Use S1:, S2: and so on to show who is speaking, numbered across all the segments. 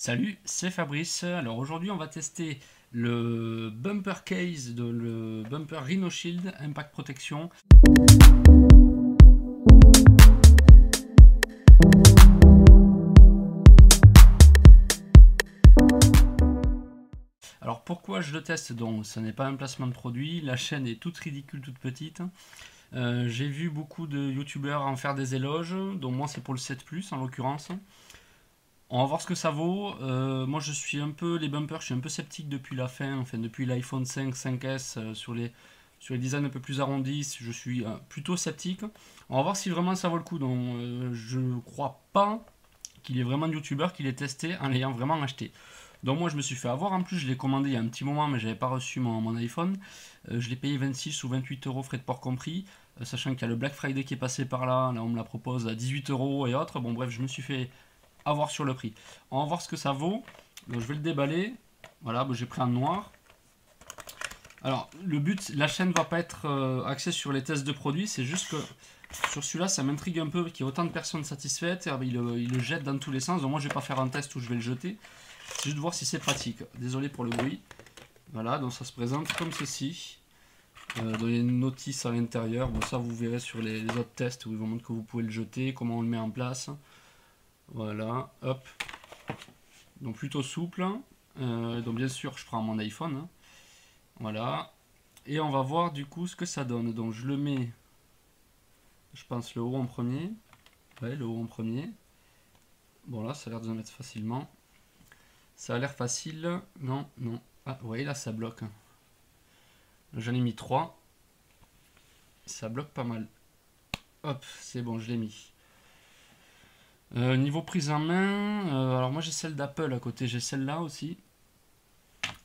S1: Salut, c'est Fabrice. Alors aujourd'hui, on va tester le bumper case de le bumper Rhino Shield Impact Protection. Alors pourquoi je le teste? Donc, ce n'est pas un placement de produit. La chaîne est toute ridicule, toute petite. Euh, j'ai vu beaucoup de youtubeurs en faire des éloges, donc moi c'est pour le 7 en l'occurrence. On va voir ce que ça vaut. Euh, moi, je suis un peu, les bumpers, je suis un peu sceptique depuis la fin, enfin depuis l'iPhone 5, 5S, euh, sur, les, sur les designs un peu plus arrondis, je suis euh, plutôt sceptique. On va voir si vraiment ça vaut le coup. Donc, je ne crois pas qu'il y ait vraiment de youtubeurs qui l'aient testé en l'ayant vraiment acheté. Donc moi je me suis fait avoir, en plus je l'ai commandé il y a un petit moment mais j'avais pas reçu mon, iPhone. je l'ai payé 26 ou 28 euros frais de port compris, sachant qu'il y a le Black Friday qui est passé par là, là on me la propose à 18 euros et autres. Bon bref je me suis fait voir sur le prix. On va voir ce que ça vaut. Donc, je vais le déballer. Voilà, j'ai pris un noir. Alors, le but, la chaîne va pas être euh, axée sur les tests de produits, c'est juste que sur celui-là, ça m'intrigue un peu qu'il y ait autant de personnes satisfaites. Il, il, le jette dans tous les sens. Donc, moi, je vais pas faire un test où je vais le jeter. C'est juste de voir si c'est pratique. Désolé pour le bruit. Voilà, donc ça se présente comme ceci. Euh, il y a une notice à l'intérieur. Bon, ça, vous verrez sur les, les, autres tests où ils vous montrent que vous pouvez le jeter, comment on le met en place. Voilà, hop. Donc plutôt souple. Euh, donc bien sûr, je prends mon iPhone. Hein. Voilà. Et on va voir du coup ce que ça donne. Donc je le mets, je pense le haut en premier. Ouais, le haut en premier. Bon là, ça a l'air de se mettre facilement. Ça a l'air facile. Non, non. Ah, ouais, là ça bloque. J'en ai mis 3. Ça bloque pas mal. Hop, c'est bon, je l'ai mis. Euh, niveau prise en main, euh, alors moi j'ai celle d'Apple à côté, j'ai celle-là aussi.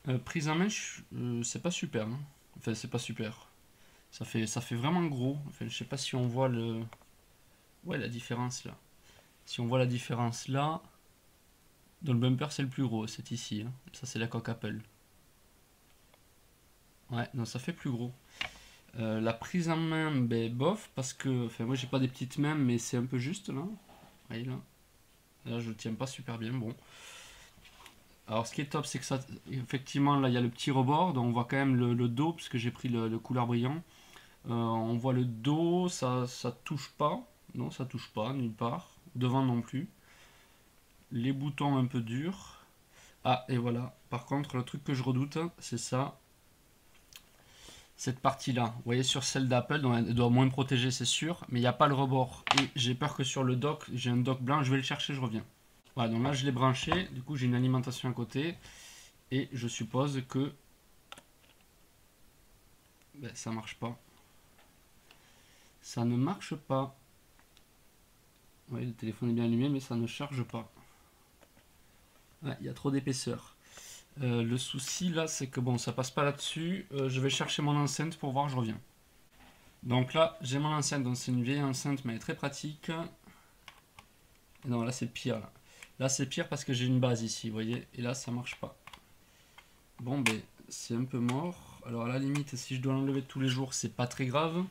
S1: Euh, prise en main, c'est pas super. Hein. Enfin, c'est pas super. Ça fait, vraiment gros. Enfin, je sais pas si on voit le. Ouais, la différence là. Si on voit la différence là. Dans le bumper, c'est le plus gros, c'est ici. Hein. Ça, c'est la coque Apple. Ouais, non, ça fait plus gros. la prise en main, ben bof, parce que. Enfin, moi j'ai pas des petites mains, mais c'est un peu juste là là. Là, je tiens pas super bien. Bon. Alors, ce qui est top, c'est que ça, effectivement, là, il y a le petit rebord. Donc, on voit quand même le, dos, puisque j'ai pris le, couleur brillant. Euh, on voit le dos, ça, ça touche pas. Non, ça touche pas, nulle part. Devant non plus. Les boutons un peu durs. Ah, et voilà. Par contre, le truc que je redoute, c'est ça cette partie-là. Vous voyez, sur celle d'Apple, elle doit moins protéger, c'est sûr, mais il n'y a pas le rebord. Et j'ai peur que sur le dock, j'ai un dock blanc, je vais le chercher, je reviens. Voilà, donc là, je l'ai branché, du coup, j'ai une alimentation à côté, et je suppose que ben, ça marche pas. Ça ne marche pas. Oui, le téléphone est bien allumé, mais ça ne charge pas. Il y a trop d'épaisseur. Euh, le souci là, c'est que bon, ça passe pas là-dessus. Euh, je vais chercher mon enceinte pour voir, je reviens. Donc là, j'ai mon enceinte, donc c'est une vieille enceinte, mais elle est très pratique. non, là c'est pire. Là, c'est pire parce que j'ai une base ici, vous voyez. Et là, ça marche pas. Bon, ben, c'est un peu mort. Alors à la limite, si je dois l'enlever tous les jours, c'est pas très grave.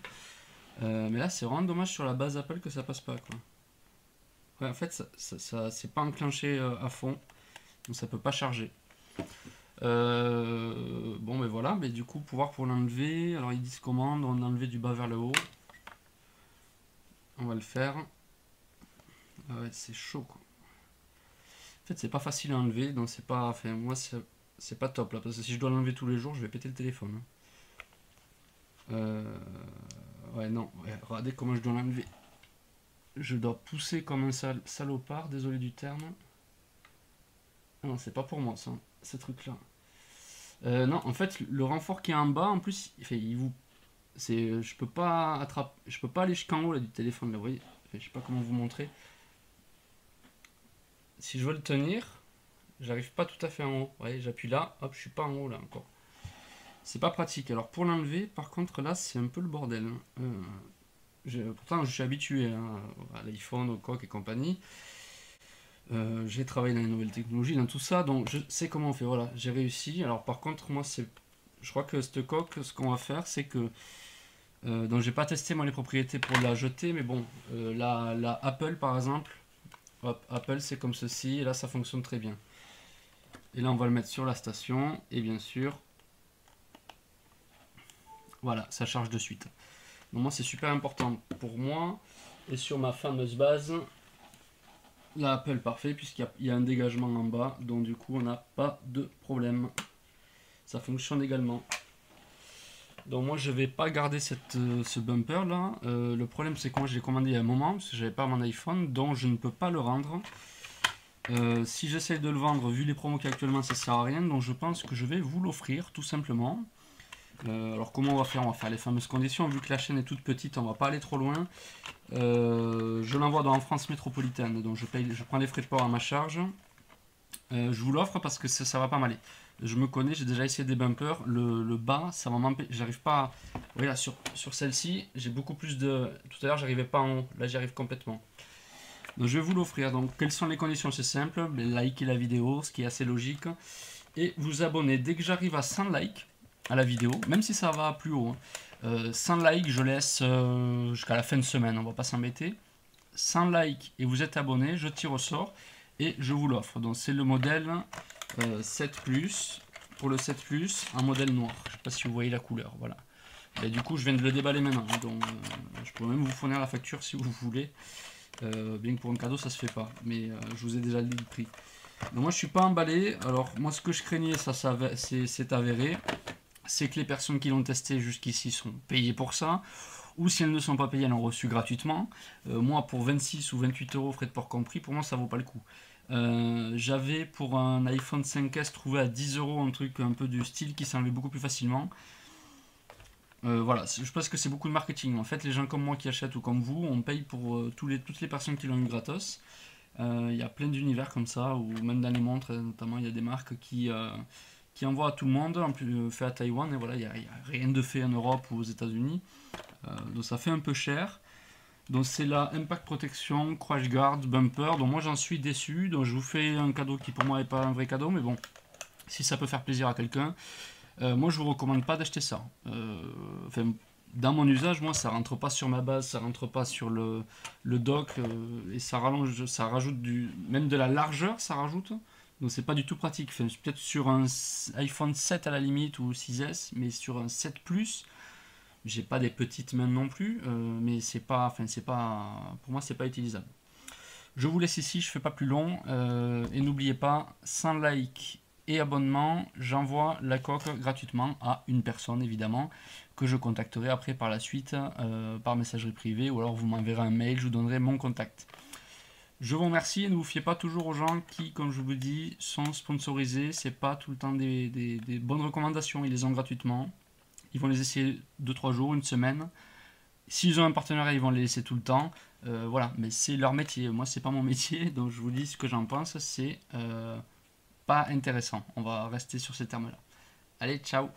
S1: Euh, mais là, c'est vraiment dommage sur la base Apple que ça passe pas, quoi. en fait, ça, ça, c'est pas enclenché à fond, donc ça peut pas charger. Euh, bon, mais voilà, mais du coup, pouvoir pour l'enlever. Alors, ils disent commande, on enlever du bas vers le haut. On va le faire. Ah c'est chaud quoi. En fait, c'est pas facile à enlever, donc c'est pas. Moi, c'est pas top là, parce que si je dois l'enlever tous les jours, je vais péter le téléphone. Hein. Euh, ouais, non, regardez comment je dois l'enlever. Je dois pousser comme un salopard, désolé du terme. Non, c'est pas pour moi ce truc-là. Euh, non, en fait, le renfort qui est en bas, en plus, il, vous, c'est, je peux pas attraper, je peux pas aller jusqu'en haut là, du téléphone. Là, vous voyez, je sais pas comment vous montrer. Si je veux le tenir, j'arrive pas tout à fait en haut. Vous j'appuie là, hop, je suis pas en haut là encore. C'est pas pratique. Alors pour l'enlever, par contre, là, c'est un peu le bordel. Hein. Euh, pourtant, je suis habitué hein, à l'iPhone, au coq et compagnie. Euh, j'ai travaillé dans les nouvelles technologies, dans tout ça, donc je sais comment on fait. Voilà, j'ai réussi. Alors par contre, moi, c'est, je crois que cette coque, ce qu'on va faire, c'est que euh, donc j'ai pas testé moi les propriétés pour la jeter, mais bon, euh, la, Apple par exemple, Apple c'est comme ceci, et là ça fonctionne très bien. Et là, on va le mettre sur la station. Et bien sûr, voilà, ça charge de suite. Donc moi, c'est super important pour moi. Et sur ma fameuse base, la Apple parfait, puisqu'il y, a un dégagement en bas. Donc du coup, on n'a pas de problème. Ça fonctionne également. Donc moi je vais pas garder euh, ce bumper là. Euh, le problème c'est que moi je l'ai commandé il y a un moment parce que j'avais pas mon iPhone donc je ne peux pas le rendre. Euh, si j'essaye de le vendre, vu les promos qu'actuellement ça sert à rien, donc je pense que je vais vous l'offrir tout simplement. Alors comment on va faire? On va faire les fameuses conditions, vu que la chaîne est toute petite, on va pas aller trop loin. je l'envoie dans France métropolitaine, donc je, paye, je prends les frais de port à ma charge. je vous l'offre parce que ça, va pas m'aller je me connais, j'ai déjà essayé des bumpers. Le, bas, ça va m'empêcher. J'arrive pas. Voilà, sur, sur celle-ci, j'ai beaucoup plus de. Tout à l'heure, j'arrivais pas en haut. Là, j'y arrive complètement. Donc, je vais vous l'offrir. Donc, quelles sont les conditions? C'est simple. Likez la vidéo, ce qui est assez logique. Et vous abonner dès que j'arrive à 100 likes à la vidéo, même si ça va plus haut. 100 hein. euh, likes, je laisse euh, jusqu'à la fin de semaine. On va pas s'embêter. 100 likes et vous êtes abonné, je tire au sort et je vous l'offre. Donc, c'est le modèle 7 euh, Plus. Pour le 7 Plus, un modèle noir. Je sais pas si vous voyez la couleur. Voilà. Et du coup, je viens de le déballer maintenant. Donc, euh, je peux même vous fournir la facture si vous voulez. Bien que pour un cadeau, ça se fait pas. Mais je vous ai déjà dit le prix. Donc, moi, je suis pas emballé. Alors, moi, ce que je craignais, ça, ça c'est avéré. C'est que les personnes qui l'ont testé jusqu'ici sont payées pour ça ou si elles ne sont pas payées, elles l'ont reçu gratuitement. moi, pour 26 ou 28 euros, frais de port compris, pour moi, ça vaut pas le coup. Euh, j'avais pour un iPhone 5S trouvé à 10 euros un truc un peu du style qui s'enlevait beaucoup plus facilement. Euh, voilà, je pense que c'est beaucoup de marketing. En fait, les gens comme moi qui achètent ou comme vous, on paye pour euh, toutes les personnes qui l'ont eu gratos. Il y a plein d'univers comme ça, ou même dans les montres, notamment, il y a des marques qui, qui envoient à tout le monde, en plus fait à Taïwan, et voilà, il n'y a, rien de fait en Europe ou aux États-Unis. donc ça fait un peu cher. Donc c'est la Impact Protection Crash Guard Bumper. Donc moi j'en suis déçu. Donc je vous fais un cadeau qui pour moi n'est pas un vrai cadeau. Mais bon, si ça peut faire plaisir à quelqu'un. Euh, moi je vous recommande pas d'acheter ça. Euh, dans mon usage, moi ça rentre pas sur ma base, ça rentre pas sur le, le dock. Euh, et ça rallonge, ça rajoute du. Même de la largeur, ça rajoute. Donc c'est pas du tout pratique. Peut-être sur un iPhone 7 à la limite ou 6S, mais sur un 7 Plus j'ai pas des petites mains non plus, euh, mais c'est pas, enfin c'est pas, pour moi c'est pas utilisable. Je vous laisse ici, je fais pas plus long, euh, et n'oubliez pas, 100 likes et abonnement, j'envoie la coque gratuitement à une personne évidemment, que je contacterai après par la suite euh, par messagerie privée, ou alors vous m'enverrez un mail, je vous donnerai mon contact. Je vous remercie et ne vous fiez pas toujours aux gens qui, comme je vous dis, sont sponsorisés. C'est pas tout le temps des, des bonnes recommandations, ils les ont gratuitement. Ils vont les essayer 2-3 jours, une semaine. S'ils ont un partenariat, ils vont les laisser tout le temps. Euh, voilà, mais c'est leur métier. Moi, c'est pas mon métier, donc je vous dis ce que j'en pense. C'est euh, pas intéressant. On va rester sur ces termes-là. Allez, ciao